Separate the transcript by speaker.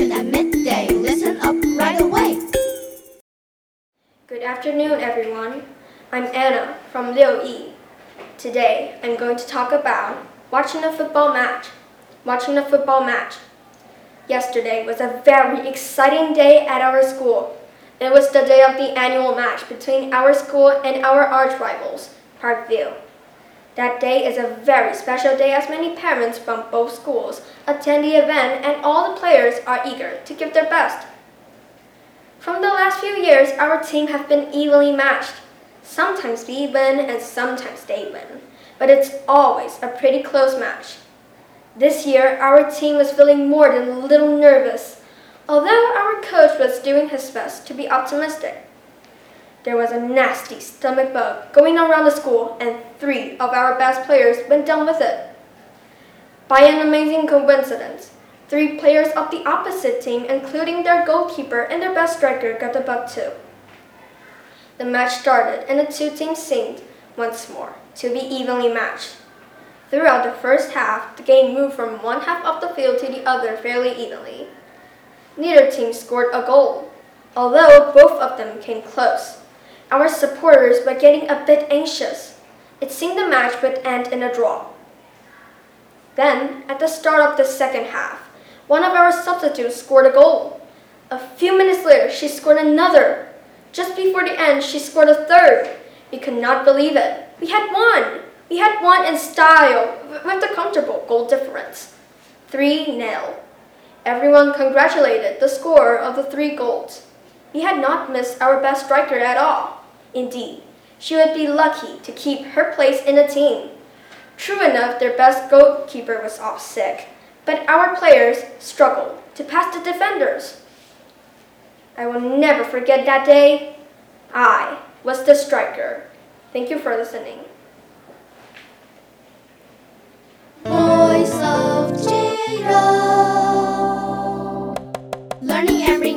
Speaker 1: midday. Listen up right away. Good afternoon, everyone. I'm Anna from Liu Yi. Today, I'm going to talk about watching a football match. Watching a football match. Yesterday was a very exciting day at our school. It was the day of the annual match between our school and our arch rivals, Parkview. That day is a very special day as many parents from both schools attend the event and all the players are eager to give their best. From the last few years, our team have been evenly matched. Sometimes we win and sometimes they win, but it's always a pretty close match. This year, our team was feeling more than a little nervous, although our coach was doing his best to be optimistic. There was a nasty stomach bug going around the school, and three of our best players went down with it. By an amazing coincidence, Three players of the opposite team, including their goalkeeper and their best striker, got the bug too. The match started and the two teams seemed, once more, to be evenly matched. Throughout the first half, the game moved from one half of the field to the other fairly evenly. Neither team scored a goal, although both of them came close. Our supporters were getting a bit anxious. It seemed the match would end in a draw. Then, at the start of the second half, one of our substitutes scored a goal. A few minutes later, she scored another. Just before the end, she scored a third. We could not believe it. We had won. We had won in style, with a comfortable goal difference. 3 0. Everyone congratulated the scorer of the three goals. We had not missed our best striker at all. Indeed, she would be lucky to keep her place in the team. True enough, their best goalkeeper was off sick, but our players struggled to pass the defenders. I will never forget that day. I was the striker. Thank you for listening. Voice of Jiro. Learning every